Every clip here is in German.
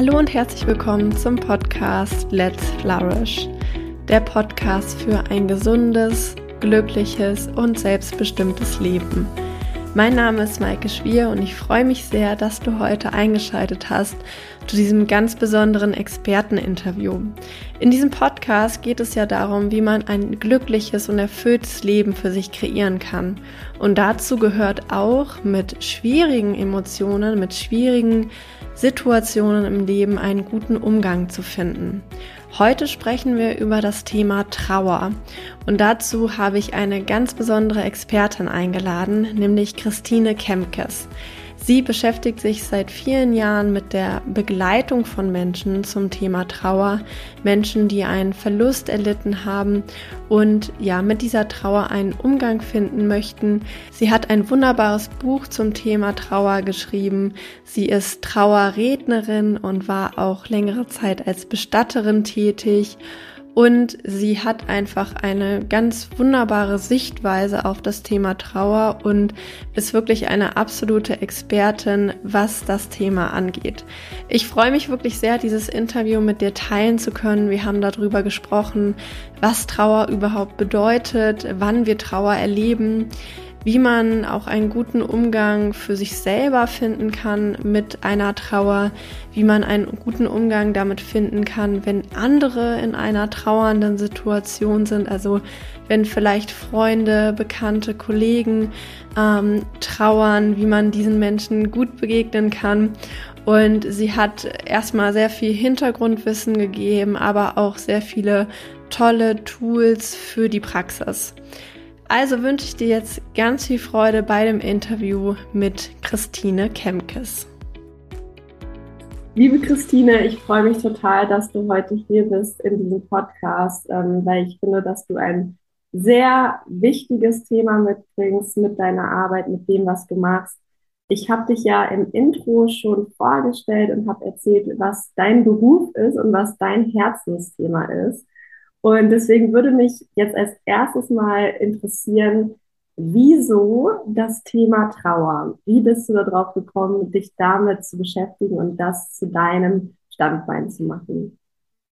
Hallo und herzlich willkommen zum Podcast Let's Flourish, der Podcast für ein gesundes, glückliches und selbstbestimmtes Leben. Mein Name ist Maike Schwier und ich freue mich sehr, dass du heute eingeschaltet hast zu diesem ganz besonderen Experteninterview. In diesem Podcast geht es ja darum, wie man ein glückliches und erfülltes Leben für sich kreieren kann. Und dazu gehört auch mit schwierigen Emotionen, mit schwierigen Situationen im Leben einen guten Umgang zu finden. Heute sprechen wir über das Thema Trauer und dazu habe ich eine ganz besondere Expertin eingeladen, nämlich Christine Kemkes. Sie beschäftigt sich seit vielen Jahren mit der Begleitung von Menschen zum Thema Trauer, Menschen, die einen Verlust erlitten haben und ja, mit dieser Trauer einen Umgang finden möchten. Sie hat ein wunderbares Buch zum Thema Trauer geschrieben. Sie ist Trauerrednerin und war auch längere Zeit als Bestatterin tätig und sie hat einfach eine ganz wunderbare Sichtweise auf das Thema Trauer und ist wirklich eine absolute Expertin, was das Thema angeht. Ich freue mich wirklich sehr, dieses Interview mit dir teilen zu können. Wir haben darüber gesprochen, was Trauer überhaupt bedeutet, wann wir Trauer erleben wie man auch einen guten Umgang für sich selber finden kann mit einer Trauer, wie man einen guten Umgang damit finden kann, wenn andere in einer trauernden Situation sind, also wenn vielleicht Freunde, Bekannte, Kollegen ähm, trauern, wie man diesen Menschen gut begegnen kann. Und sie hat erstmal sehr viel Hintergrundwissen gegeben, aber auch sehr viele tolle Tools für die Praxis. Also wünsche ich dir jetzt ganz viel Freude bei dem Interview mit Christine Kemkes. Liebe Christine, ich freue mich total, dass du heute hier bist in diesem Podcast, ähm, weil ich finde, dass du ein sehr wichtiges Thema mitbringst mit deiner Arbeit, mit dem, was du machst. Ich habe dich ja im Intro schon vorgestellt und habe erzählt, was dein Beruf ist und was dein Herzensthema ist. Und deswegen würde mich jetzt als erstes mal interessieren, wieso das Thema Trauer? Wie bist du darauf gekommen, dich damit zu beschäftigen und das zu deinem Standbein zu machen?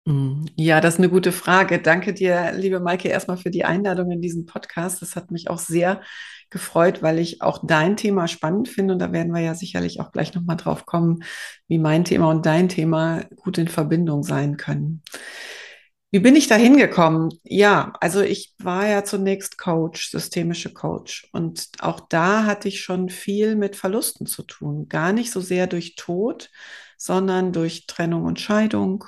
Mm, ja, das ist eine gute Frage. Danke dir, liebe Maike, erstmal für die Einladung in diesen Podcast. Das hat mich auch sehr gefreut, weil ich auch dein Thema spannend finde. Und da werden wir ja sicherlich auch gleich nochmal drauf kommen, wie mein Thema und dein Thema gut in Verbindung sein können. Wie bin ich da hingekommen? Ja, also ich war ja zunächst Coach, systemische Coach. Und auch da hatte ich schon viel mit Verlusten zu tun. Gar nicht so sehr durch Tod, sondern durch Trennung und Scheidung,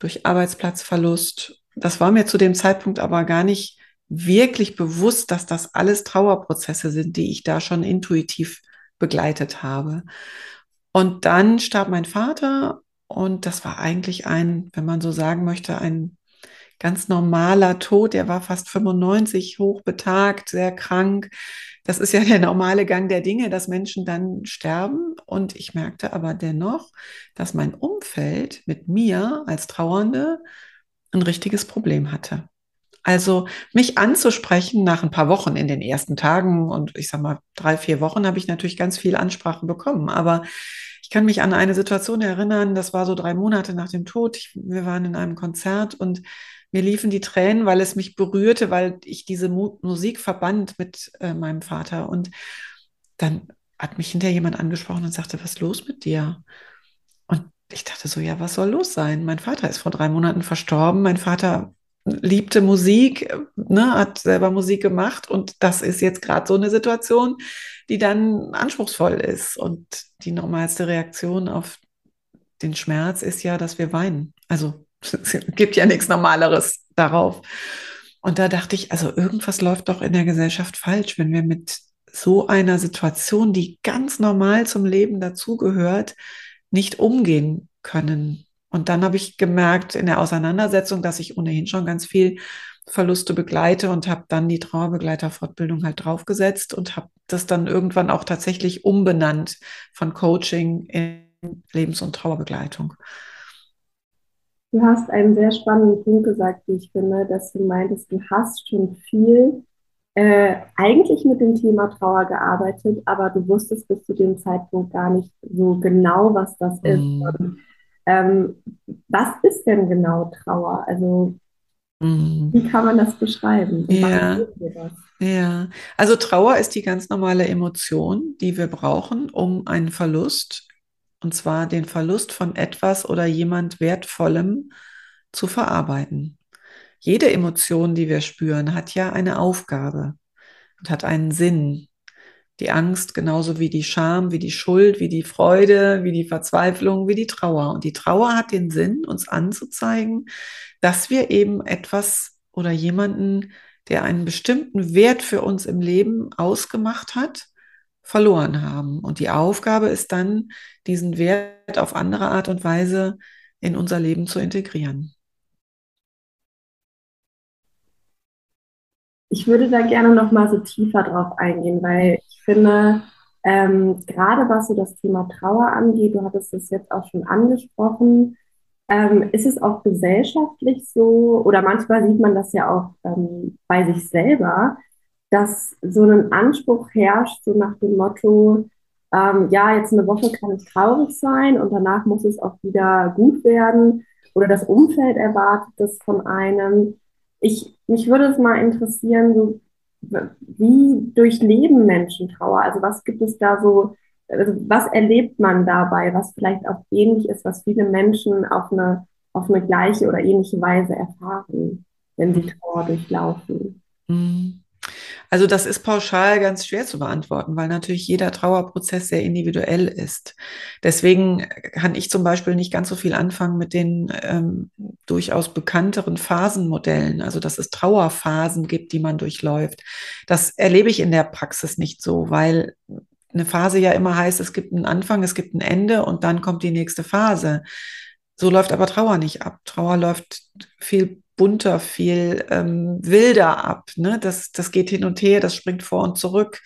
durch Arbeitsplatzverlust. Das war mir zu dem Zeitpunkt aber gar nicht wirklich bewusst, dass das alles Trauerprozesse sind, die ich da schon intuitiv begleitet habe. Und dann starb mein Vater und das war eigentlich ein, wenn man so sagen möchte, ein ganz normaler Tod. Er war fast 95, hochbetagt, sehr krank. Das ist ja der normale Gang der Dinge, dass Menschen dann sterben. Und ich merkte aber dennoch, dass mein Umfeld mit mir als Trauernde ein richtiges Problem hatte. Also mich anzusprechen nach ein paar Wochen in den ersten Tagen und ich sag mal drei, vier Wochen habe ich natürlich ganz viel Ansprache bekommen. Aber ich kann mich an eine Situation erinnern, das war so drei Monate nach dem Tod. Ich, wir waren in einem Konzert und mir liefen die Tränen, weil es mich berührte, weil ich diese Mu Musik verband mit äh, meinem Vater. Und dann hat mich hinterher jemand angesprochen und sagte, was ist los mit dir? Und ich dachte so, ja, was soll los sein? Mein Vater ist vor drei Monaten verstorben. Mein Vater liebte Musik, ne, hat selber Musik gemacht und das ist jetzt gerade so eine Situation, die dann anspruchsvoll ist. Und die normalste Reaktion auf den Schmerz ist ja, dass wir weinen. Also es gibt ja nichts Normaleres darauf. Und da dachte ich, also irgendwas läuft doch in der Gesellschaft falsch, wenn wir mit so einer Situation, die ganz normal zum Leben dazugehört, nicht umgehen können. Und dann habe ich gemerkt in der Auseinandersetzung, dass ich ohnehin schon ganz viel Verluste begleite und habe dann die Trauerbegleiterfortbildung halt draufgesetzt und habe das dann irgendwann auch tatsächlich umbenannt von Coaching in Lebens- und Trauerbegleitung. Du hast einen sehr spannenden Punkt gesagt, wie ich finde, dass du meintest, du hast schon viel äh, eigentlich mit dem Thema Trauer gearbeitet, aber du wusstest bis zu dem Zeitpunkt gar nicht so genau, was das ist. Mhm. Und Ähm, was ist denn genau Trauer? Also mhm. wie kann man das beschreiben? ja. ja, also Trauer ist die ganz normale Emotion, die wir brauchen, um einen Verlust, und zwar den Verlust von etwas oder jemand Wertvollem zu verarbeiten. Jede Emotion, die wir spüren, hat ja eine Aufgabe und hat einen Sinn. Die Angst genauso wie die Scham, wie die Schuld, wie die Freude, wie die Verzweiflung, wie die Trauer. Und die Trauer hat den Sinn, uns anzuzeigen, dass wir eben etwas oder jemanden, der einen bestimmten Wert für uns im Leben ausgemacht hat, verloren haben. Und die Aufgabe ist dann, diesen Wert auf andere Art und Weise in unser Leben zu integrieren. Ich würde da gerne noch mal so tiefer drauf eingehen, weil ich finde, ähm, gerade was so das Thema Trauer angeht, du hattest es jetzt auch schon angesprochen, ähm, ist es auch gesellschaftlich so, oder manchmal sieht man das ja auch ähm, bei sich selber, dass so ein Anspruch herrscht, so nach dem Motto, ähm, ja, jetzt eine Woche kann ich traurig sein und danach muss es auch wieder gut werden oder das Umfeld erwartet das von einem. Ich, mich würde es mal interessieren, so, wie durchleben Menschen Trauer? Also was gibt es da so, also was erlebt man dabei, was vielleicht auch ähnlich ist, was viele Menschen auf eine, auf eine gleiche oder ähnliche Weise erfahren, wenn sie Trauer durchlaufen? Mhm. Also das ist pauschal ganz schwer zu beantworten, weil natürlich jeder Trauerprozess sehr individuell ist. Deswegen kann ich zum Beispiel nicht ganz so viel anfangen mit den ähm, durchaus bekannteren Phasenmodellen, also dass es Trauerphasen gibt, die man durchläuft. Das erlebe ich in der Praxis nicht so, weil eine Phase ja immer heißt, es gibt einen Anfang, es gibt ein Ende und dann kommt die nächste Phase. So läuft aber Trauer nicht ab. Trauer läuft viel bunter, viel ähm, wilder ab. Ne? Das, das geht hin und her, das springt vor und zurück.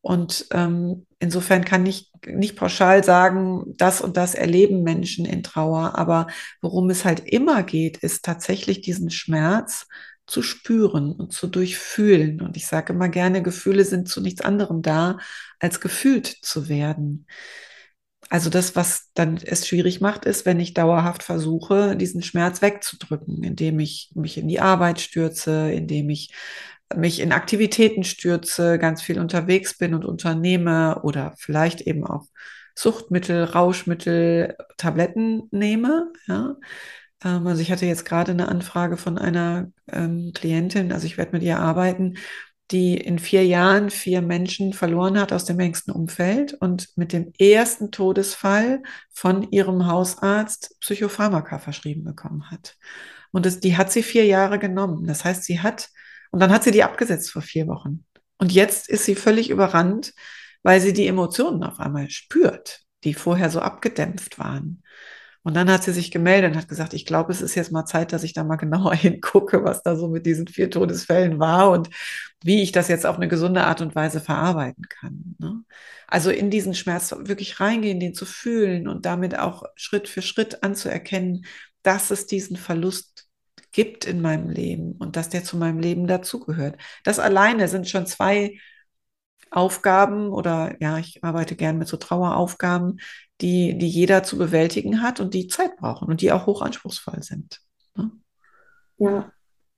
Und ähm, insofern kann ich nicht pauschal sagen, das und das erleben Menschen in Trauer. Aber worum es halt immer geht, ist tatsächlich diesen Schmerz zu spüren und zu durchfühlen. Und ich sage immer gerne, Gefühle sind zu nichts anderem da, als gefühlt zu werden. Also das, was dann es schwierig macht, ist, wenn ich dauerhaft versuche, diesen Schmerz wegzudrücken, indem ich mich in die Arbeit stürze, indem ich mich in Aktivitäten stürze, ganz viel unterwegs bin und unternehme oder vielleicht eben auch Suchtmittel, Rauschmittel, Tabletten nehme. Ja. Ähm, also ich hatte jetzt gerade eine Anfrage von einer ähm, Klientin, also ich werde mit ihr arbeiten, die in vier Jahren vier Menschen verloren hat aus dem engsten Umfeld und mit dem ersten Todesfall von ihrem Hausarzt Psychopharmaka verschrieben bekommen hat. Und das, die hat sie vier Jahre genommen. Das heißt, sie hat, und dann hat sie die abgesetzt vor vier Wochen. Und jetzt ist sie völlig überrannt, weil sie die Emotionen auf einmal spürt, die vorher so abgedämpft waren. Und dann hat sie sich gemeldet und hat gesagt, ich glaube, es ist jetzt mal Zeit, dass ich da mal genauer hingucke, was da so mit diesen vier Todesfällen war und wie ich das jetzt auf eine gesunde Art und Weise verarbeiten kann. Ne? Also in diesen Schmerz wirklich reingehen, den zu fühlen und damit auch Schritt für Schritt anzuerkennen, dass es diesen Verlust gibt in meinem Leben und dass der zu meinem Leben dazugehört. Das alleine sind schon zwei Aufgaben oder ja, ich arbeite gern mit so Traueraufgaben, die, die jeder zu bewältigen hat und die Zeit brauchen und die auch hochanspruchsvoll sind. Ne? Ja,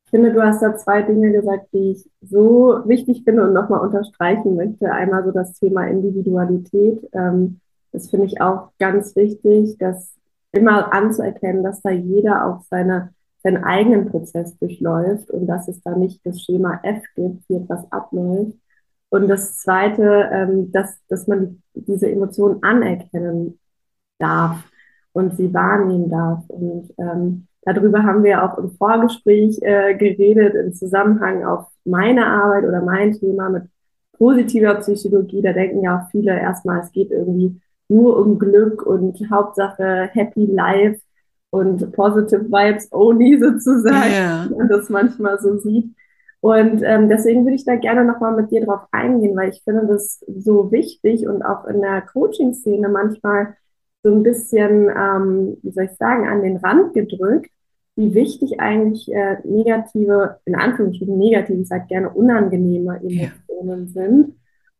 ich finde, du hast da zwei Dinge gesagt, die ich so wichtig finde und nochmal unterstreichen möchte. Einmal so das Thema Individualität. Ähm, das finde ich auch ganz wichtig, das immer anzuerkennen, dass da jeder auch seine, seinen eigenen Prozess durchläuft und dass es da nicht das Schema F gibt, wie etwas abläuft, und das Zweite, ähm, dass, dass man diese Emotionen anerkennen darf und sie wahrnehmen darf. Und ähm, darüber haben wir auch im Vorgespräch äh, geredet, im Zusammenhang auf meine Arbeit oder mein Thema mit positiver Psychologie. Da denken ja auch viele erstmal, es geht irgendwie nur um Glück und Hauptsache Happy Life und Positive Vibes only sozusagen, yeah. man das manchmal so sieht. Und ähm, deswegen würde ich da gerne nochmal mit dir drauf eingehen, weil ich finde das so wichtig und auch in der Coaching-Szene manchmal so ein bisschen, ähm, wie soll ich sagen, an den Rand gedrückt, wie wichtig eigentlich äh, negative, in Anführungsstrichen negative, ich sage gerne unangenehme Emotionen ja. sind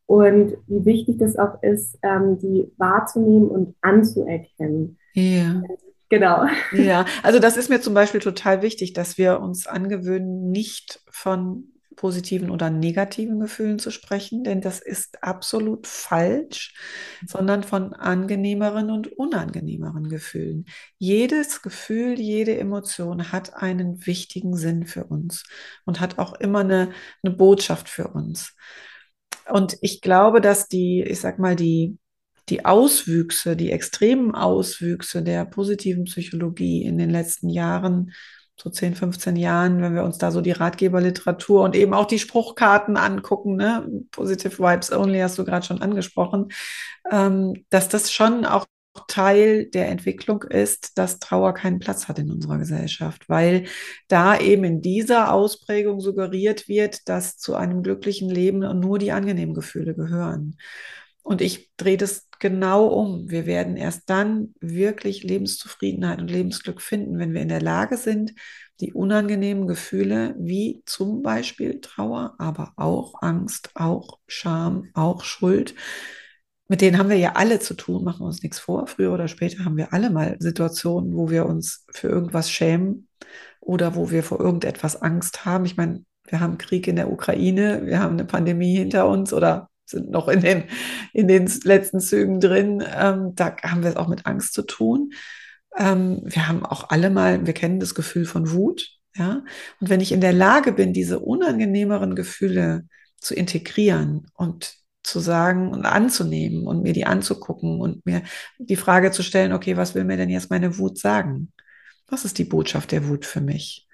und wie wichtig das auch ist, ähm, die wahrzunehmen und anzuerkennen. Ja. Genau. Ja, also das ist mir zum Beispiel total wichtig, dass wir uns angewöhnen, nicht von positiven oder negativen Gefühlen zu sprechen, denn das ist absolut falsch, sondern von angenehmeren und unangenehmeren Gefühlen. Jedes Gefühl, jede Emotion hat einen wichtigen Sinn für uns und hat auch immer eine, eine Botschaft für uns. Und ich glaube, dass die, ich sag mal, die die Auswüchse, die extremen Auswüchse der positiven Psychologie in den letzten Jahren, so 10, 15 Jahren, wenn wir uns da so die Ratgeberliteratur und eben auch die Spruchkarten angucken, ne? Positive Vibes Only hast du gerade schon angesprochen, ähm, dass das schon auch Teil der Entwicklung ist, dass Trauer keinen Platz hat in unserer Gesellschaft, weil da eben in dieser Ausprägung suggeriert wird, dass zu einem glücklichen Leben nur die angenehmen Gefühle gehören. Und ich drehe das genau um. Wir werden erst dann wirklich Lebenszufriedenheit und Lebensglück finden, wenn wir in der Lage sind, die unangenehmen Gefühle wie zum Beispiel Trauer, aber auch Angst, auch Scham, auch Schuld, mit denen haben wir ja alle zu tun, machen uns nichts vor. Früher oder später haben wir alle mal Situationen, wo wir uns für irgendwas schämen oder wo wir vor irgendetwas Angst haben. Ich meine, wir haben Krieg in der Ukraine, wir haben eine Pandemie hinter uns oder sind noch in den, in den letzten Zügen drin. Ähm, da haben wir es auch mit Angst zu tun. Ähm, wir haben auch alle mal, wir kennen das Gefühl von Wut. Ja? Und wenn ich in der Lage bin, diese unangenehmeren Gefühle zu integrieren und zu sagen und anzunehmen und mir die anzugucken und mir die Frage zu stellen, okay, was will mir denn jetzt meine Wut sagen? Was ist die Botschaft der Wut für mich?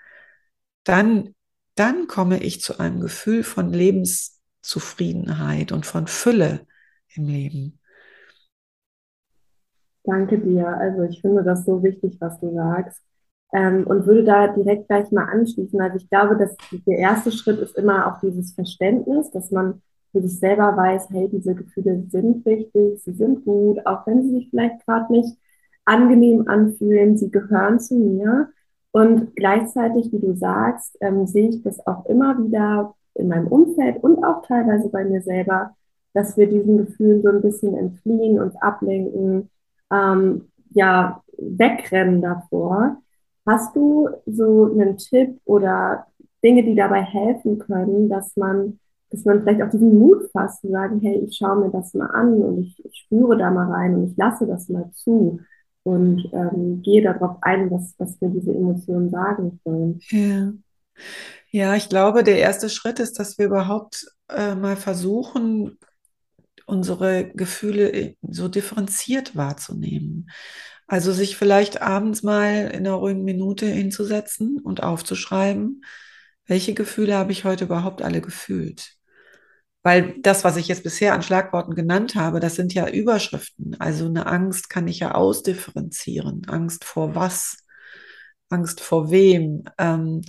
Dann, dann komme ich zu einem Gefühl von Lebens, Zufriedenheit und von Fülle im Leben. Danke dir. Also ich finde das so wichtig, was du sagst. Ähm, und würde da direkt gleich mal anschließen. Also ich glaube, dass der erste Schritt ist immer auch dieses Verständnis, dass man für sich selber weiß, hey, diese Gefühle sind wichtig, sie sind gut, auch wenn sie sich vielleicht gerade nicht angenehm anfühlen, sie gehören zu mir. Und gleichzeitig, wie du sagst, ähm, sehe ich das auch immer wieder in meinem Umfeld und auch teilweise bei mir selber, dass wir diesen Gefühlen so ein bisschen entfliehen, uns ablenken, ähm, ja, wegrennen davor. Hast du so einen Tipp oder Dinge, die dabei helfen können, dass man, dass man vielleicht auch diesen Mut fasst, zu sagen, hey, ich schaue mir das mal an und ich, ich spüre da mal rein und ich lasse das mal zu und ähm, gehe darauf ein, was, was mir diese Emotionen sagen sollen. Ja. Ja, ich glaube, der erste Schritt ist, dass wir überhaupt äh, mal versuchen, unsere Gefühle äh, so differenziert wahrzunehmen. Also sich vielleicht abends mal in einer ruhigen Minute hinzusetzen und aufzuschreiben, welche Gefühle habe ich heute überhaupt alle gefühlt. Weil das, was ich jetzt bisher an Schlagworten genannt habe, das sind ja Überschriften. Also eine Angst kann ich ja ausdifferenzieren. Angst vor was? Angst vor wem? Ähm,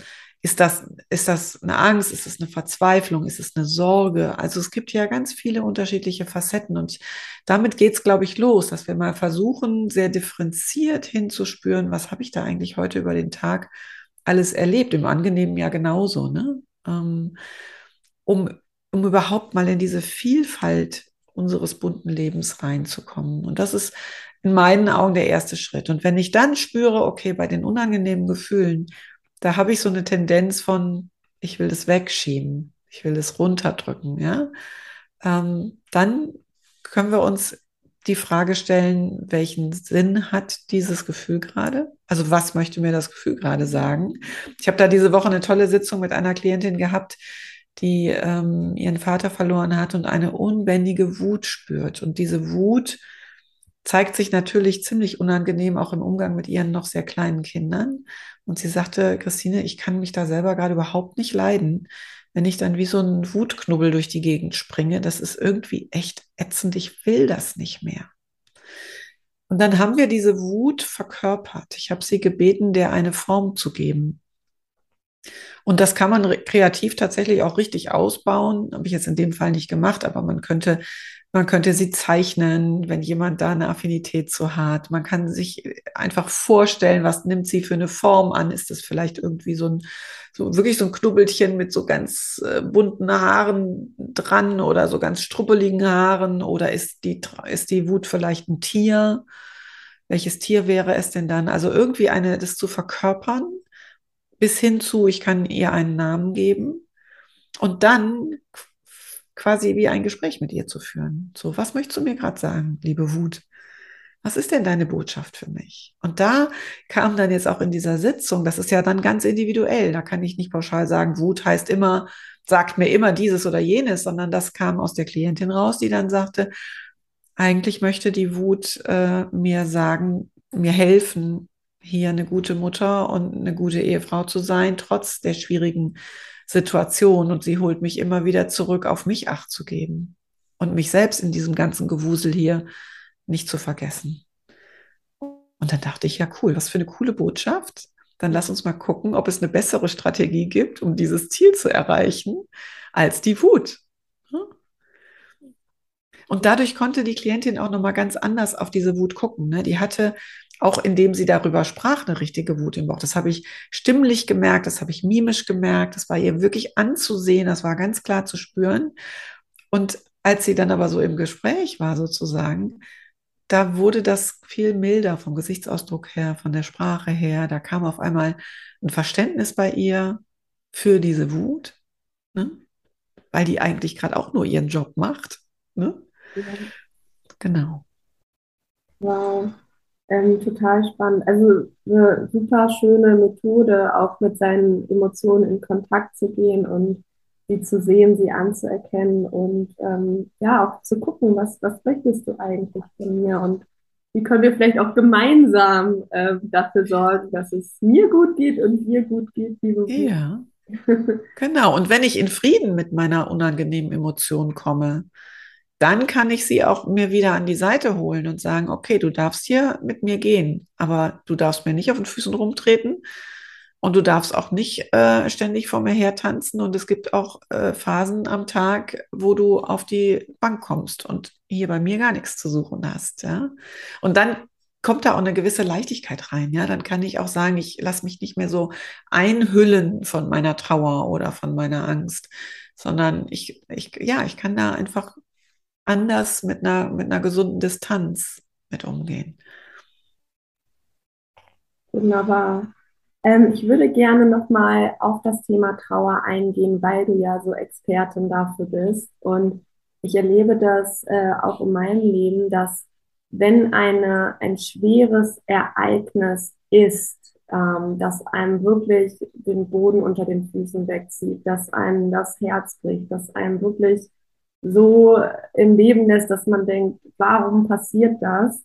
ist das, ist das eine Angst? Ist es eine Verzweiflung? Ist es eine Sorge? Also es gibt ja ganz viele unterschiedliche Facetten und damit geht es, glaube ich, los, dass wir mal versuchen, sehr differenziert hinzuspüren, was habe ich da eigentlich heute über den Tag alles erlebt, im Angenehmen ja genauso, ne? Ähm, um, um überhaupt mal in diese Vielfalt unseres bunten Lebens reinzukommen. Und das ist in meinen Augen der erste Schritt. Und wenn ich dann spüre, okay, bei den unangenehmen Gefühlen, da habe ich so eine Tendenz von, ich will das wegschieben, ich will das runterdrücken, ja, ähm, dann können wir uns die Frage stellen, welchen Sinn hat dieses Gefühl gerade? Also was möchte mir das Gefühl gerade sagen? Ich habe da diese Woche eine tolle Sitzung mit einer Klientin gehabt, die ähm, ihren Vater verloren hat und eine unbändige Wut spürt. Und diese Wut zeigt sich natürlich ziemlich unangenehm auch im Umgang mit ihren noch sehr kleinen Kindern. Und sie sagte, Christine, ich kann mich da selber gerade überhaupt nicht leiden, wenn ich dann wie so ein Wutknubbel durch die Gegend springe. Das ist irgendwie echt ätzend. Ich will das nicht mehr. Und dann haben wir diese Wut verkörpert. Ich habe sie gebeten, der eine Form zu geben. Und das kann man kreativ tatsächlich auch richtig ausbauen. Habe ich jetzt in dem Fall nicht gemacht, aber man könnte man könnte sie zeichnen, wenn jemand da eine Affinität zu hat. Man kann sich einfach vorstellen, was nimmt sie für eine Form an. Ist das vielleicht irgendwie so ein, so wirklich so ein Knubbelchen mit so ganz äh, bunten Haaren dran oder so ganz struppeligen Haaren? Oder ist die, ist die Wut vielleicht ein Tier? welches Tier wäre es denn dann? Also irgendwie eine, das zu verkörpern, bis hin zu, ich kann ihr einen Namen geben und dann quasi wie ein Gespräch mit ihr zu führen. So, was möchtest du mir gerade sagen, liebe Wut? Was ist denn deine Botschaft für mich? Und da kam dann jetzt auch in dieser Sitzung, das ist ja dann ganz individuell, da kann ich nicht pauschal sagen, Wut heißt immer, sagt mir immer dieses oder jenes, sondern das kam aus der Klientin raus, die dann sagte, eigentlich möchte die Wut äh, mir sagen, mir helfen, hier eine gute Mutter und eine gute Ehefrau zu sein, trotz der schwierigen Situation. Und sie holt mich immer wieder zurück, auf mich Acht zu geben und mich selbst in diesem ganzen Gewusel hier nicht zu vergessen. Und dann dachte ich, ja, cool, was für eine coole Botschaft. Dann lass uns mal gucken, ob es eine bessere Strategie gibt, um dieses Ziel zu erreichen, als die Wut. Und dadurch konnte die Klientin auch nochmal ganz anders auf diese Wut gucken. Ne? Die hatte auch indem sie darüber sprach, eine richtige Wut im Bauch. Das habe ich stimmlich gemerkt, das habe ich mimisch gemerkt, das war ihr wirklich anzusehen, das war ganz klar zu spüren. Und als sie dann aber so im Gespräch war sozusagen, da wurde das viel milder vom Gesichtsausdruck her, von der Sprache her. Da kam auf einmal ein Verständnis bei ihr für diese Wut, ne? weil die eigentlich gerade auch nur ihren Job macht. Ne? Ja. Genau. Wow. Ähm, total spannend. Also eine super schöne Methode, auch mit seinen Emotionen in Kontakt zu gehen und sie zu sehen, sie anzuerkennen und ähm, ja, auch zu gucken, was, was möchtest du eigentlich von mir und wie können wir vielleicht auch gemeinsam äh, dafür sorgen, dass es mir gut geht und dir gut geht, liebe Ja, genau. Und wenn ich in Frieden mit meiner unangenehmen Emotion komme, dann kann ich sie auch mir wieder an die Seite holen und sagen, okay, du darfst hier mit mir gehen, aber du darfst mir nicht auf den Füßen rumtreten und du darfst auch nicht äh, ständig vor mir her tanzen und es gibt auch äh, Phasen am Tag, wo du auf die Bank kommst und hier bei mir gar nichts zu suchen hast, ja. Und dann kommt da auch eine gewisse Leichtigkeit rein, ja. Dann kann ich auch sagen, ich lasse mich nicht mehr so einhüllen von meiner Trauer oder von meiner Angst, sondern ich, ich, ja, ich kann da einfach anders mit einer, mit einer gesunden Distanz mit umgehen. Wunderbar. Ähm, ich würde gerne nochmal auf das Thema Trauer eingehen, weil du ja so Expertin dafür bist. Und ich erlebe das äh, auch in meinem Leben, dass wenn eine, ein schweres Ereignis ist, ähm, das einem wirklich den Boden unter den Füßen wegzieht, dass einem das Herz bricht, dass einem wirklich so im Leben lässt, dass man denkt, warum passiert das?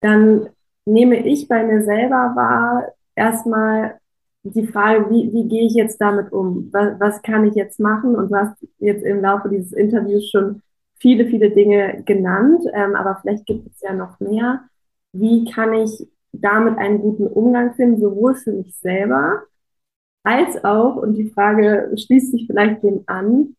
Dann nehme ich bei mir selber wahr, erstmal die Frage, wie, wie gehe ich jetzt damit um? Was, was kann ich jetzt machen? Und du hast jetzt im Laufe dieses Interviews schon viele, viele Dinge genannt, ähm, aber vielleicht gibt es ja noch mehr. Wie kann ich damit einen guten Umgang finden, sowohl für mich selber als auch, und die Frage schließt sich vielleicht dem an,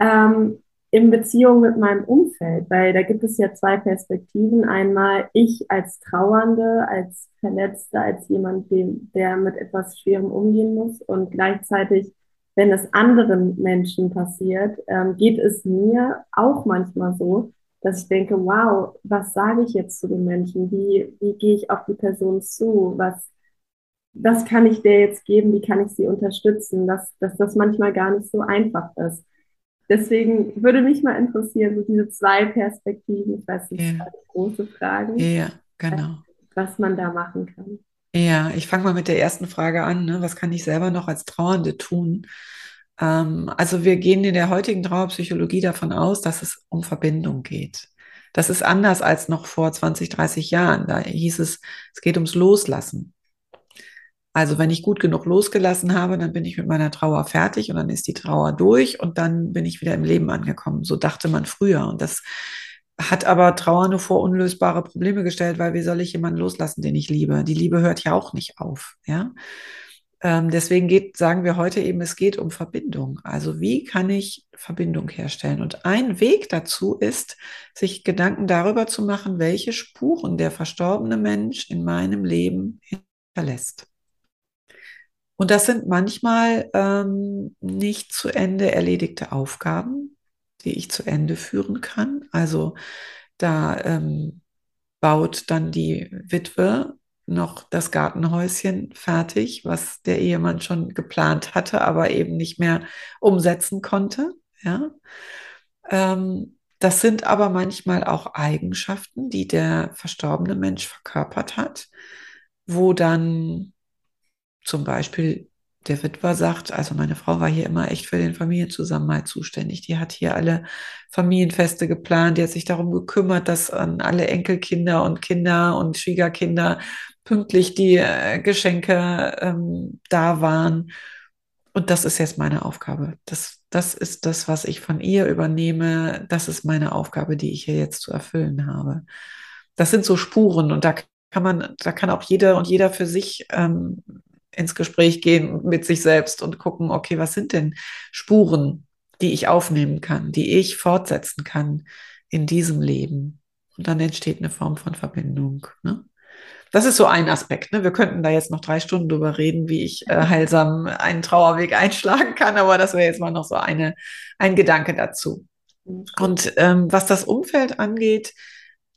ähm, in Beziehung mit meinem Umfeld, weil da gibt es ja zwei Perspektiven. Einmal ich als Trauernde, als Verletzte, als jemand, dem, der mit etwas Schwerem umgehen muss und gleichzeitig, wenn es anderen Menschen passiert, ähm, geht es mir auch manchmal so, dass ich denke, wow, was sage ich jetzt zu den Menschen? Wie, wie gehe ich auf die Person zu? Was, was kann ich der jetzt geben? Wie kann ich sie unterstützen? Dass, dass das manchmal gar nicht so einfach ist. Deswegen würde mich mal interessieren, so diese zwei Perspektiven, ich weiß nicht, yeah. große Fragen. Ja, genau. Was man da machen kann. Ja, ich fange mal mit der ersten Frage an. Ne? Was kann ich selber noch als Trauernde tun? Ähm, also wir gehen in der heutigen Trauerpsychologie davon aus, dass es um Verbindung geht. Das ist anders als noch vor 20, 30 Jahren. Da hieß es, es geht ums Loslassen. Also wenn ich gut genug losgelassen habe, dann bin ich mit meiner Trauer fertig und dann ist die Trauer durch und dann bin ich wieder im Leben angekommen. So dachte man früher. Und das hat aber Trauer nur vor unlösbare Probleme gestellt, weil wie soll ich jemanden loslassen, den ich liebe? Die Liebe hört ja auch nicht auf. Ja. Ähm, deswegen geht, sagen wir heute eben, es geht um Verbindung. Also wie kann ich Verbindung herstellen? Und ein Weg dazu ist, sich Gedanken darüber zu machen, welche Spuren der verstorbene Mensch in meinem Leben hinterlässt. Und das sind manchmal ähm, nicht zu Ende erledigte Aufgaben, die ich zu Ende führen kann. Also da ähm, baut dann die Witwe noch das Gartenhäuschen fertig, was der Ehemann schon geplant hatte, aber eben nicht mehr umsetzen konnte. Ja. Ähm, das sind aber manchmal auch Eigenschaften, die der verstorbene Mensch verkörpert hat, wo dann zum Beispiel der Witwer sagt, also meine Frau war hier immer echt für den Familienzusammenhalt zuständig. Die hat hier alle Familienfeste geplant, die hat sich darum gekümmert, dass an alle Enkelkinder und Kinder und Schwiegerkinder pünktlich die äh, Geschenke ähm, da waren. Und das ist jetzt meine Aufgabe. Das, das ist das, was ich von ihr übernehme. Das ist meine Aufgabe, die ich hier jetzt zu erfüllen habe. Das sind so Spuren und da kann man, da kann auch jeder und jeder für sich ähm, ins Gespräch gehen mit sich selbst und gucken, okay, was sind denn Spuren, die ich aufnehmen kann, die ich fortsetzen kann in diesem Leben? Und dann entsteht eine Form von Verbindung. Ne? Das ist so ein Aspekt. Ne? Wir könnten da jetzt noch drei Stunden drüber reden, wie ich äh, heilsam einen Trauerweg einschlagen kann, aber das wäre jetzt mal noch so eine, ein Gedanke dazu. Und ähm, was das Umfeld angeht,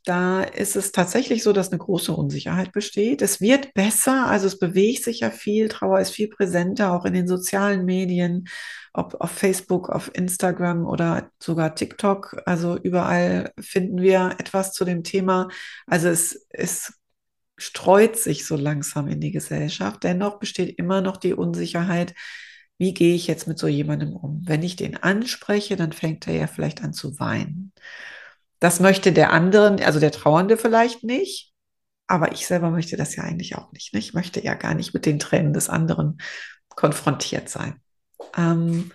da ist es tatsächlich so, dass eine große Unsicherheit besteht. Es wird besser, also es bewegt sich ja viel, Trauer ist viel präsenter, auch in den sozialen Medien, ob auf Facebook, auf Instagram oder sogar TikTok. Also überall finden wir etwas zu dem Thema. Also es, es streut sich so langsam in die Gesellschaft. Dennoch besteht immer noch die Unsicherheit, wie gehe ich jetzt mit so jemandem um? Wenn ich den anspreche, dann fängt er ja vielleicht an zu weinen. Das möchte der andere, also der Trauernde vielleicht nicht, aber ich selber möchte das ja eigentlich auch nicht. Ne? Ich möchte ja gar nicht mit den Tränen des anderen konfrontiert sein. Ähm,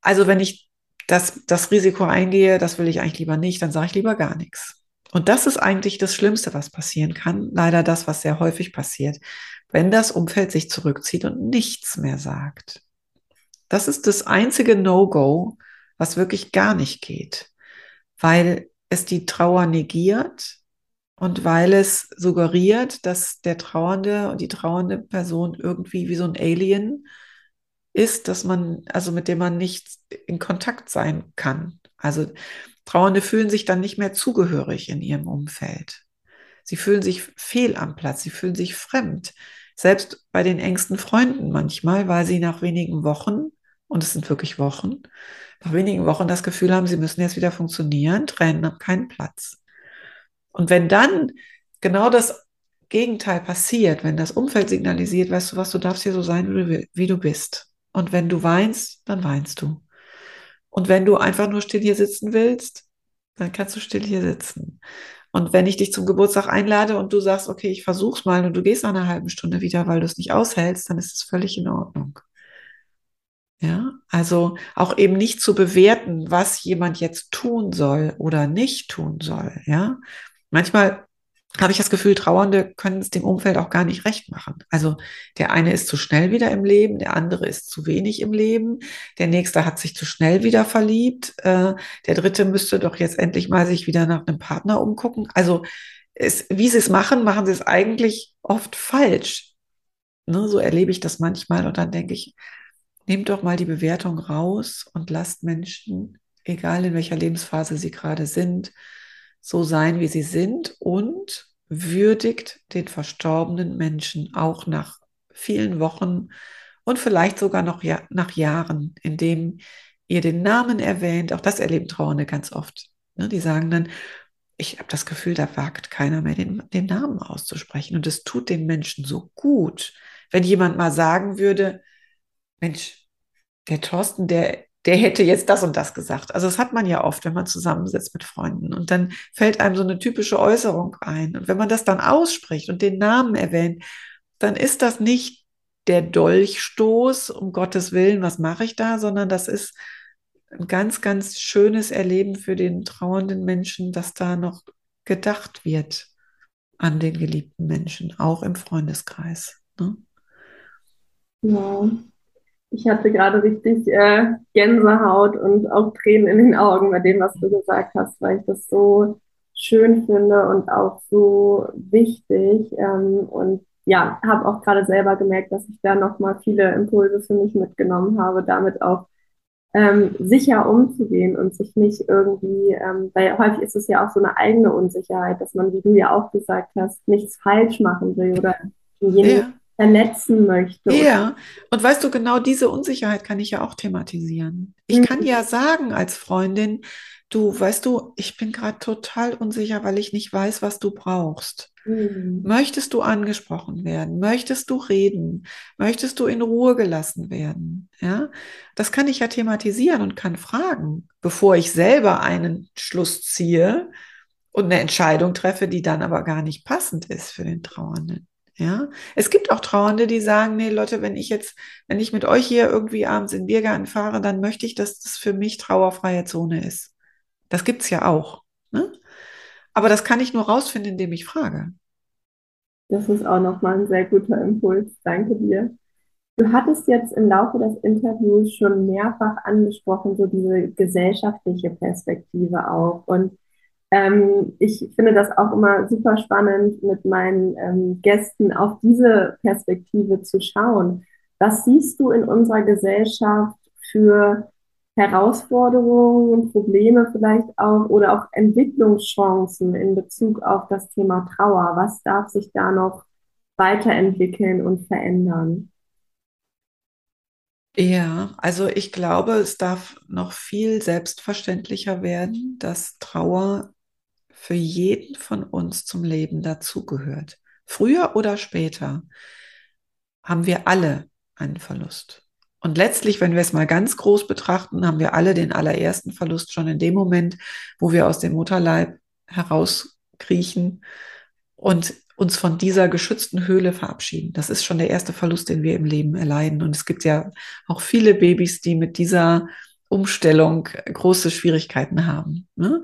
also wenn ich das, das Risiko eingehe, das will ich eigentlich lieber nicht, dann sage ich lieber gar nichts. Und das ist eigentlich das Schlimmste, was passieren kann. Leider das, was sehr häufig passiert, wenn das Umfeld sich zurückzieht und nichts mehr sagt. Das ist das einzige No-Go, was wirklich gar nicht geht, weil es die Trauer negiert und weil es suggeriert, dass der Trauernde und die trauernde Person irgendwie wie so ein Alien ist, dass man, also mit dem man nicht in Kontakt sein kann. Also Trauernde fühlen sich dann nicht mehr zugehörig in ihrem Umfeld. Sie fühlen sich fehl am Platz, sie fühlen sich fremd. Selbst bei den engsten Freunden manchmal, weil sie nach wenigen Wochen, und es sind wirklich Wochen, nach wenigen Wochen das Gefühl haben, sie müssen jetzt wieder funktionieren, Tränen haben keinen Platz. Und wenn dann genau das Gegenteil passiert, wenn das Umfeld signalisiert, weißt du was, du darfst hier so sein, wie du, bist. Und wenn du weinst, dann weinst du. Und wenn du einfach nur still hier sitzen willst, dann kannst du still hier sitzen. Und wenn ich dich zum Geburtstag einlade und du sagst, okay, ich versuch's mal und du gehst nach einer halben Stunde wieder, weil du es nicht aushältst, dann ist es völlig in Ordnung. Ja, also auch eben nicht zu bewerten, was jemand jetzt tun soll oder nicht tun soll. Ja, manchmal habe ich das Gefühl, Trauernde können es dem Umfeld auch gar nicht recht machen. Also der eine ist zu schnell wieder im Leben, der andere ist zu wenig im Leben, der nächste hat sich zu schnell wieder verliebt, äh, der dritte müsste doch jetzt endlich mal sich wieder nach einem Partner umgucken. Also es, wie sie es machen, machen sie es eigentlich oft falsch. Ne, so erlebe ich das manchmal und dann denke ich, nehmt doch mal die Bewertung raus und lasst Menschen, egal in welcher Lebensphase sie gerade sind, so sein, wie sie sind und würdigt den verstorbenen Menschen auch nach vielen Wochen und vielleicht sogar noch ja, nach Jahren, indem ihr den Namen erwähnt. Auch das erleben Trauernde ganz oft. Ne? Die sagen dann, ich habe das Gefühl, da wagt keiner mehr den, den Namen auszusprechen. Und es tut den Menschen so gut, wenn jemand mal sagen würde, Mensch, der Thorsten, der der hätte jetzt das und das gesagt. Also das hat man ja oft, wenn man zusammensitzt mit Freunden und dann fällt einem so eine typische Äußerung ein. Und wenn man das dann ausspricht und den Namen erwähnt, dann ist das nicht der Dolchstoß, um Gottes Willen, was mache ich da, sondern das ist ein ganz, ganz schönes Erleben für den trauernden Menschen, dass da noch gedacht wird an den geliebten Menschen, auch im Freundeskreis. Ne? Ja, ich hatte gerade richtig äh, Gänsehaut und auch Tränen in den Augen bei dem, was du gesagt hast, weil ich das so schön finde und auch so wichtig. Ähm, und ja, habe auch gerade selber gemerkt, dass ich da nochmal viele Impulse für mich mitgenommen habe, damit auch ähm, sicher umzugehen und sich nicht irgendwie, ähm, weil häufig ist es ja auch so eine eigene Unsicherheit, dass man, wie du ja auch gesagt hast, nichts falsch machen will oder jenen ja. Verletzen möchte. Ja, und weißt du, genau diese Unsicherheit kann ich ja auch thematisieren. Ich mhm. kann ja sagen als Freundin, du, weißt du, ich bin gerade total unsicher, weil ich nicht weiß, was du brauchst. Mhm. Möchtest du angesprochen werden? Möchtest du reden? Möchtest du in Ruhe gelassen werden? Ja, das kann ich ja thematisieren und kann fragen, bevor ich selber einen Schluss ziehe und eine Entscheidung treffe, die dann aber gar nicht passend ist für den Trauernden. Ja, es gibt auch Trauernde, die sagen, nee, Leute, wenn ich jetzt, wenn ich mit euch hier irgendwie abends in den Biergarten fahre, dann möchte ich, dass das für mich trauerfreie Zone ist. Das gibt es ja auch. Ne? Aber das kann ich nur rausfinden, indem ich frage. Das ist auch nochmal ein sehr guter Impuls. Danke dir. Du hattest jetzt im Laufe des Interviews schon mehrfach angesprochen, so diese gesellschaftliche Perspektive auch. Und ähm, ich finde das auch immer super spannend, mit meinen ähm, Gästen auf diese Perspektive zu schauen. Was siehst du in unserer Gesellschaft für Herausforderungen Probleme vielleicht auch oder auch Entwicklungschancen in Bezug auf das Thema Trauer? Was darf sich da noch weiterentwickeln und verändern? Ja, also ich glaube, es darf noch viel selbstverständlicher werden, dass Trauer für jeden von uns zum Leben dazugehört. Früher oder später haben wir alle einen Verlust. Und letztlich, wenn wir es mal ganz groß betrachten, haben wir alle den allerersten Verlust schon in dem Moment, wo wir aus dem Mutterleib herauskriechen und uns von dieser geschützten Höhle verabschieden. Das ist schon der erste Verlust, den wir im Leben erleiden. Und es gibt ja auch viele Babys, die mit dieser Umstellung große Schwierigkeiten haben. Ne?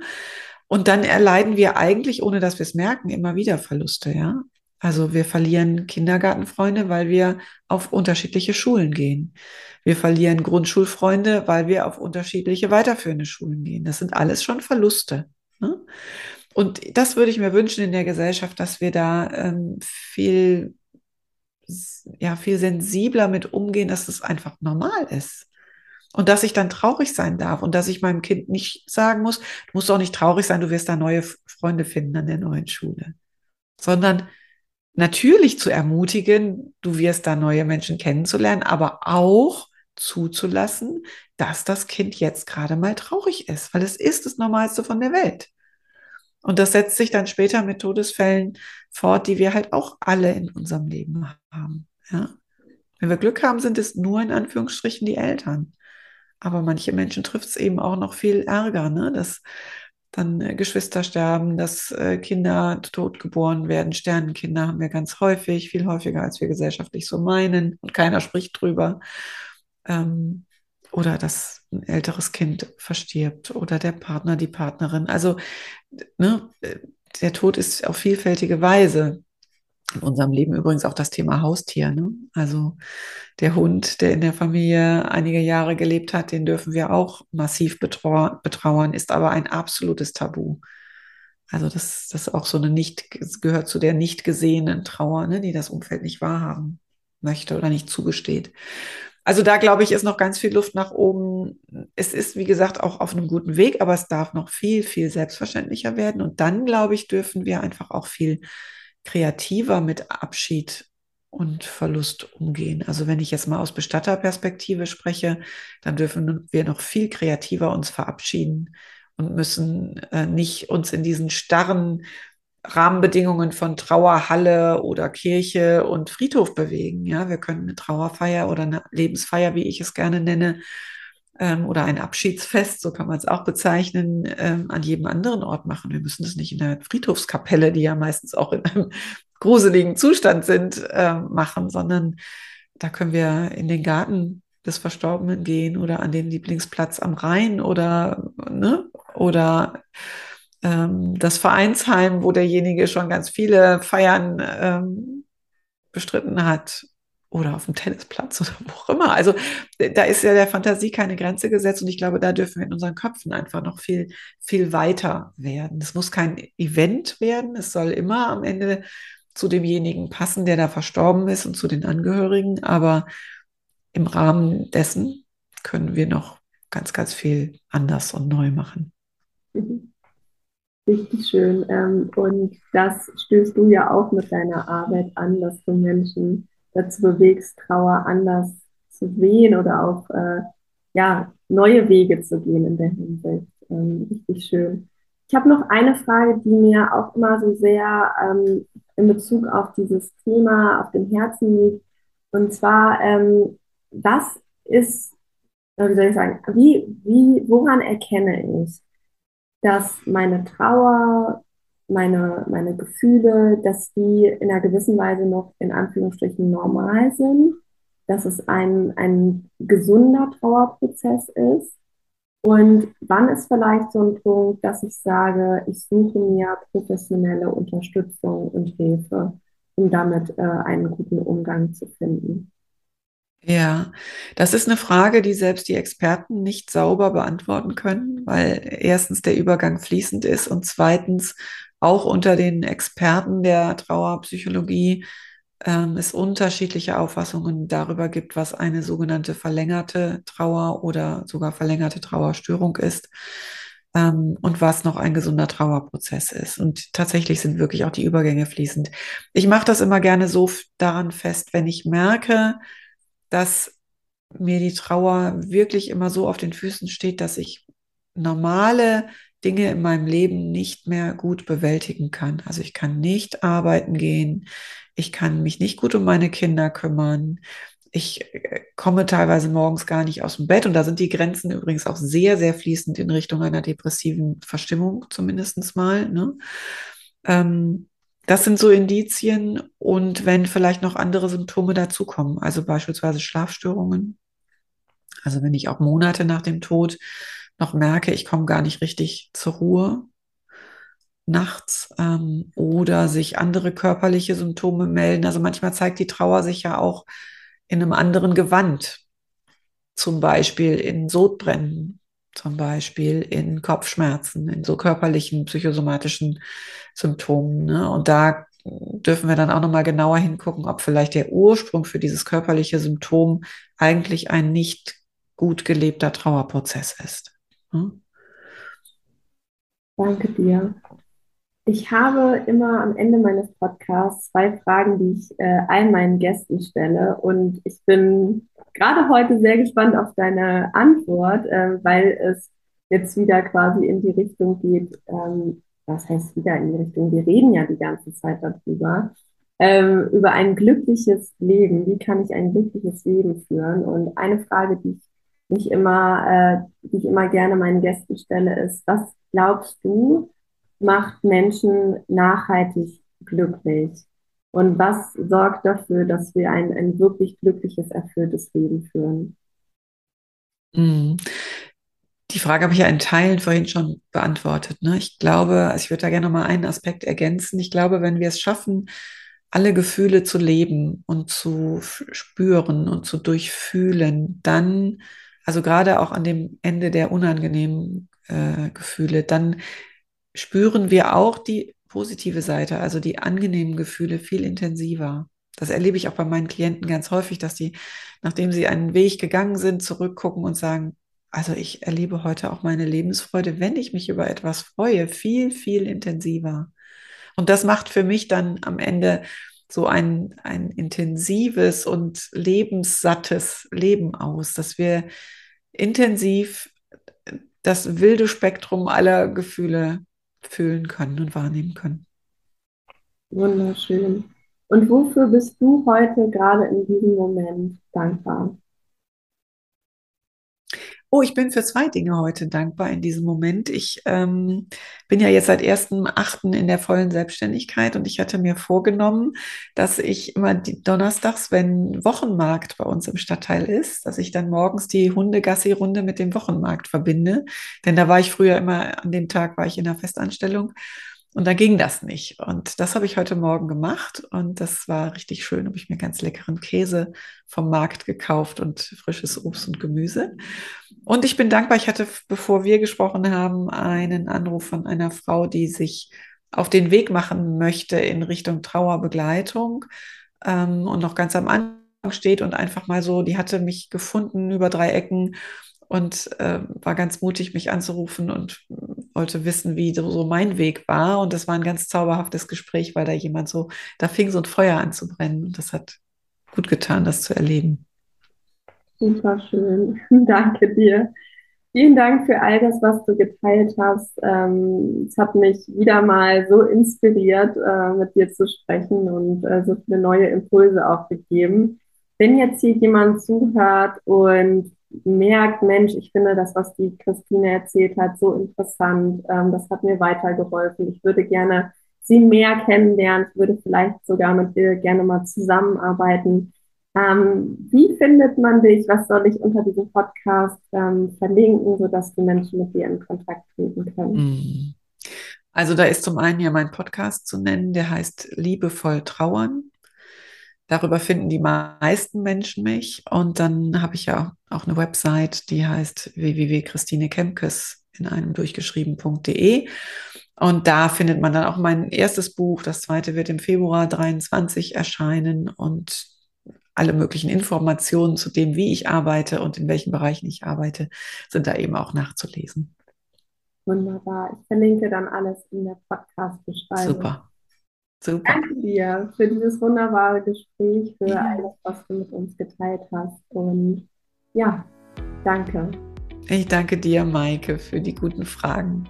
Und dann erleiden wir eigentlich, ohne dass wir es merken, immer wieder Verluste, ja. Also wir verlieren Kindergartenfreunde, weil wir auf unterschiedliche Schulen gehen. Wir verlieren Grundschulfreunde, weil wir auf unterschiedliche weiterführende Schulen gehen. Das sind alles schon Verluste. Ne? Und das würde ich mir wünschen in der Gesellschaft, dass wir da ähm, viel, ja, viel sensibler mit umgehen, dass es einfach normal ist. Und dass ich dann traurig sein darf und dass ich meinem Kind nicht sagen muss, du musst auch nicht traurig sein, du wirst da neue Freunde finden an der neuen Schule. Sondern natürlich zu ermutigen, du wirst da neue Menschen kennenzulernen, aber auch zuzulassen, dass das Kind jetzt gerade mal traurig ist, weil es ist das Normalste von der Welt. Und das setzt sich dann später mit Todesfällen fort, die wir halt auch alle in unserem Leben haben. Ja? Wenn wir Glück haben, sind es nur in Anführungsstrichen die Eltern. Aber manche Menschen trifft es eben auch noch viel Ärger, ne? dass dann äh, Geschwister sterben, dass äh, Kinder tot geboren werden. Sternenkinder haben wir ganz häufig, viel häufiger, als wir gesellschaftlich so meinen. Und keiner spricht drüber. Ähm, oder dass ein älteres Kind verstirbt oder der Partner, die Partnerin. Also ne, äh, der Tod ist auf vielfältige Weise in unserem Leben übrigens auch das Thema Haustier. Ne? Also der Hund, der in der Familie einige Jahre gelebt hat, den dürfen wir auch massiv betrau betrauern, ist aber ein absolutes Tabu. Also das, das auch so eine nicht, gehört zu der nicht gesehenen Trauer, ne, die das Umfeld nicht wahrhaben möchte oder nicht zugesteht. Also da glaube ich, ist noch ganz viel Luft nach oben. Es ist, wie gesagt, auch auf einem guten Weg, aber es darf noch viel, viel selbstverständlicher werden. Und dann, glaube ich, dürfen wir einfach auch viel kreativer mit Abschied und Verlust umgehen. Also wenn ich jetzt mal aus Bestatterperspektive spreche, dann dürfen wir noch viel kreativer uns verabschieden und müssen äh, nicht uns in diesen starren Rahmenbedingungen von Trauerhalle oder Kirche und Friedhof bewegen. Ja, wir können eine Trauerfeier oder eine Lebensfeier, wie ich es gerne nenne, ähm, oder ein Abschiedsfest, so kann man es auch bezeichnen, ähm, an jedem anderen Ort machen. Wir müssen das nicht in der Friedhofskapelle, die ja meistens auch in einem gruseligen Zustand sind, äh, machen, sondern da können wir in den Garten des Verstorbenen gehen oder an den Lieblingsplatz am Rhein oder, ne, oder ähm, das Vereinsheim, wo derjenige schon ganz viele Feiern ähm, bestritten hat oder auf dem Tennisplatz oder wo auch immer. Also da ist ja der Fantasie keine Grenze gesetzt und ich glaube, da dürfen wir in unseren Köpfen einfach noch viel, viel weiter werden. Es muss kein Event werden, es soll immer am Ende zu demjenigen passen, der da verstorben ist und zu den Angehörigen, aber im Rahmen dessen können wir noch ganz, ganz viel anders und neu machen. Mhm. Richtig schön. Ähm, und das stößt du ja auch mit deiner Arbeit an, dass du Menschen dazu bewegst, Trauer anders zu sehen oder auch äh, ja, neue Wege zu gehen in der Hinsicht. Ähm, richtig schön. Ich habe noch eine Frage, die mir auch immer so sehr ähm, in Bezug auf dieses Thema auf dem Herzen liegt. Und zwar, ähm, was ist, wie soll ich sagen, wie, wie, woran erkenne ich, dass meine Trauer, meine, meine Gefühle, dass die in einer gewissen Weise noch in Anführungsstrichen normal sind, dass es ein, ein gesunder Trauerprozess ist. Und wann ist vielleicht so ein Punkt, dass ich sage, ich suche mir professionelle Unterstützung und Hilfe, um damit äh, einen guten Umgang zu finden? Ja, das ist eine Frage, die selbst die Experten nicht sauber beantworten können, weil erstens der Übergang fließend ist und zweitens auch unter den Experten der Trauerpsychologie ähm, es unterschiedliche Auffassungen darüber gibt, was eine sogenannte verlängerte Trauer oder sogar verlängerte Trauerstörung ist ähm, und was noch ein gesunder Trauerprozess ist. Und tatsächlich sind wirklich auch die Übergänge fließend. Ich mache das immer gerne so daran fest, wenn ich merke, dass mir die Trauer wirklich immer so auf den Füßen steht, dass ich normale Dinge in meinem Leben nicht mehr gut bewältigen kann. Also ich kann nicht arbeiten gehen, ich kann mich nicht gut um meine Kinder kümmern, ich äh, komme teilweise morgens gar nicht aus dem Bett und da sind die Grenzen übrigens auch sehr, sehr fließend in Richtung einer depressiven Verstimmung zumindest mal. Ne? Ähm, das sind so Indizien und wenn vielleicht noch andere Symptome dazukommen, also beispielsweise Schlafstörungen. Also wenn ich auch Monate nach dem Tod noch merke, ich komme gar nicht richtig zur Ruhe nachts ähm, oder sich andere körperliche Symptome melden. Also manchmal zeigt die Trauer sich ja auch in einem anderen Gewand, zum Beispiel in Sodbrennen zum Beispiel in Kopfschmerzen, in so körperlichen, psychosomatischen Symptomen. Ne? Und da dürfen wir dann auch nochmal genauer hingucken, ob vielleicht der Ursprung für dieses körperliche Symptom eigentlich ein nicht gut gelebter Trauerprozess ist. Ne? Danke dir. Ich habe immer am Ende meines Podcasts zwei Fragen, die ich äh, all meinen Gästen stelle. Und ich bin gerade heute sehr gespannt auf deine Antwort, äh, weil es jetzt wieder quasi in die Richtung geht. Ähm, was heißt wieder in die Richtung? Wir reden ja die ganze Zeit darüber. Ähm, über ein glückliches Leben. Wie kann ich ein glückliches Leben führen? Und eine Frage, die ich mich immer, äh, die ich immer gerne meinen Gästen stelle, ist, was glaubst du, macht Menschen nachhaltig glücklich? Und was sorgt dafür, dass wir ein, ein wirklich glückliches, erfülltes Leben führen? Mhm. Die Frage habe ich ja in Teilen vorhin schon beantwortet. Ne? Ich glaube, also ich würde da gerne noch mal einen Aspekt ergänzen. Ich glaube, wenn wir es schaffen, alle Gefühle zu leben und zu spüren und zu durchfühlen, dann, also gerade auch an dem Ende der unangenehmen äh, Gefühle, dann spüren wir auch die positive Seite, also die angenehmen Gefühle viel intensiver. Das erlebe ich auch bei meinen Klienten ganz häufig, dass die, nachdem sie einen Weg gegangen sind, zurückgucken und sagen, also ich erlebe heute auch meine Lebensfreude, wenn ich mich über etwas freue, viel, viel intensiver. Und das macht für mich dann am Ende so ein, ein intensives und lebenssattes Leben aus, dass wir intensiv das wilde Spektrum aller Gefühle fühlen können und wahrnehmen können. Wunderschön. Und wofür bist du heute gerade in diesem Moment dankbar? Oh, ich bin für zwei Dinge heute dankbar in diesem Moment. Ich ähm, bin ja jetzt seit 1.8. in der vollen Selbstständigkeit und ich hatte mir vorgenommen, dass ich immer die Donnerstags, wenn Wochenmarkt bei uns im Stadtteil ist, dass ich dann morgens die Hundegassi-Runde mit dem Wochenmarkt verbinde. Denn da war ich früher immer, an dem Tag war ich in der Festanstellung und da ging das nicht. Und das habe ich heute Morgen gemacht und das war richtig schön. Habe ich mir ganz leckeren Käse vom Markt gekauft und frisches Obst und Gemüse. Und ich bin dankbar, ich hatte, bevor wir gesprochen haben, einen Anruf von einer Frau, die sich auf den Weg machen möchte in Richtung Trauerbegleitung ähm, und noch ganz am Anfang steht und einfach mal so, die hatte mich gefunden über drei Ecken und äh, war ganz mutig, mich anzurufen und wollte wissen, wie so mein Weg war. Und das war ein ganz zauberhaftes Gespräch, weil da jemand so, da fing so ein Feuer an zu brennen. Und das hat gut getan, das zu erleben. Super schön. Danke dir. Vielen Dank für all das, was du geteilt hast. Ähm, es hat mich wieder mal so inspiriert, äh, mit dir zu sprechen und äh, so viele neue Impulse auch gegeben. Wenn jetzt hier jemand zuhört und merkt, Mensch, ich finde das, was die Christine erzählt hat, so interessant, ähm, das hat mir weitergeholfen. Ich würde gerne sie mehr kennenlernen, ich würde vielleicht sogar mit dir gerne mal zusammenarbeiten. Ähm, wie findet man dich? Was soll ich unter diesem Podcast ähm, verlinken, sodass die Menschen mit dir in Kontakt treten können? Hm. Also da ist zum einen ja mein Podcast zu nennen, der heißt Liebevoll Trauern. Darüber finden die meisten Menschen mich. Und dann habe ich ja auch eine Website, die heißt www.christinekemkes in einem durchgeschrieben.de. Und da findet man dann auch mein erstes Buch. Das zweite wird im Februar 23 erscheinen und alle möglichen Informationen zu dem, wie ich arbeite und in welchen Bereichen ich arbeite, sind da eben auch nachzulesen. Wunderbar. Ich verlinke dann alles in der Podcast-Beschreibung. Super. Super. Danke dir für dieses wunderbare Gespräch, für ja. alles, was du mit uns geteilt hast. Und ja, danke. Ich danke dir, Maike, für die guten Fragen.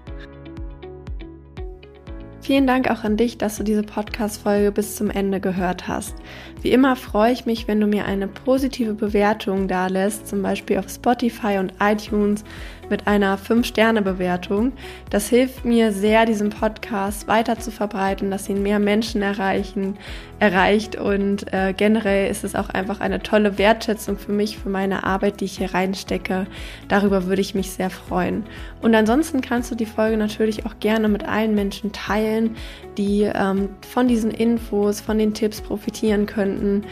Vielen Dank auch an dich, dass du diese Podcast-Folge bis zum Ende gehört hast. Wie immer freue ich mich, wenn du mir eine positive Bewertung da lässt, zum Beispiel auf Spotify und iTunes mit einer 5-Sterne-Bewertung. Das hilft mir sehr, diesen Podcast weiter zu verbreiten, dass ihn mehr Menschen erreichen, erreicht und äh, generell ist es auch einfach eine tolle Wertschätzung für mich, für meine Arbeit, die ich hier reinstecke. Darüber würde ich mich sehr freuen. Und ansonsten kannst du die Folge natürlich auch gerne mit allen Menschen teilen, die ähm, von diesen Infos, von den Tipps profitieren könnten.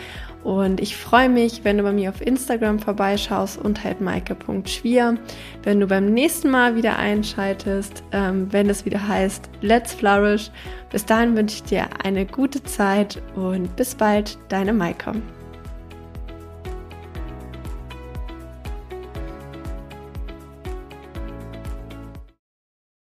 Und ich freue mich, wenn du bei mir auf Instagram vorbeischaust unter maike.schwier, wenn du beim nächsten Mal wieder einschaltest, ähm, wenn es wieder heißt Let's Flourish. Bis dahin wünsche ich dir eine gute Zeit und bis bald, deine Maike.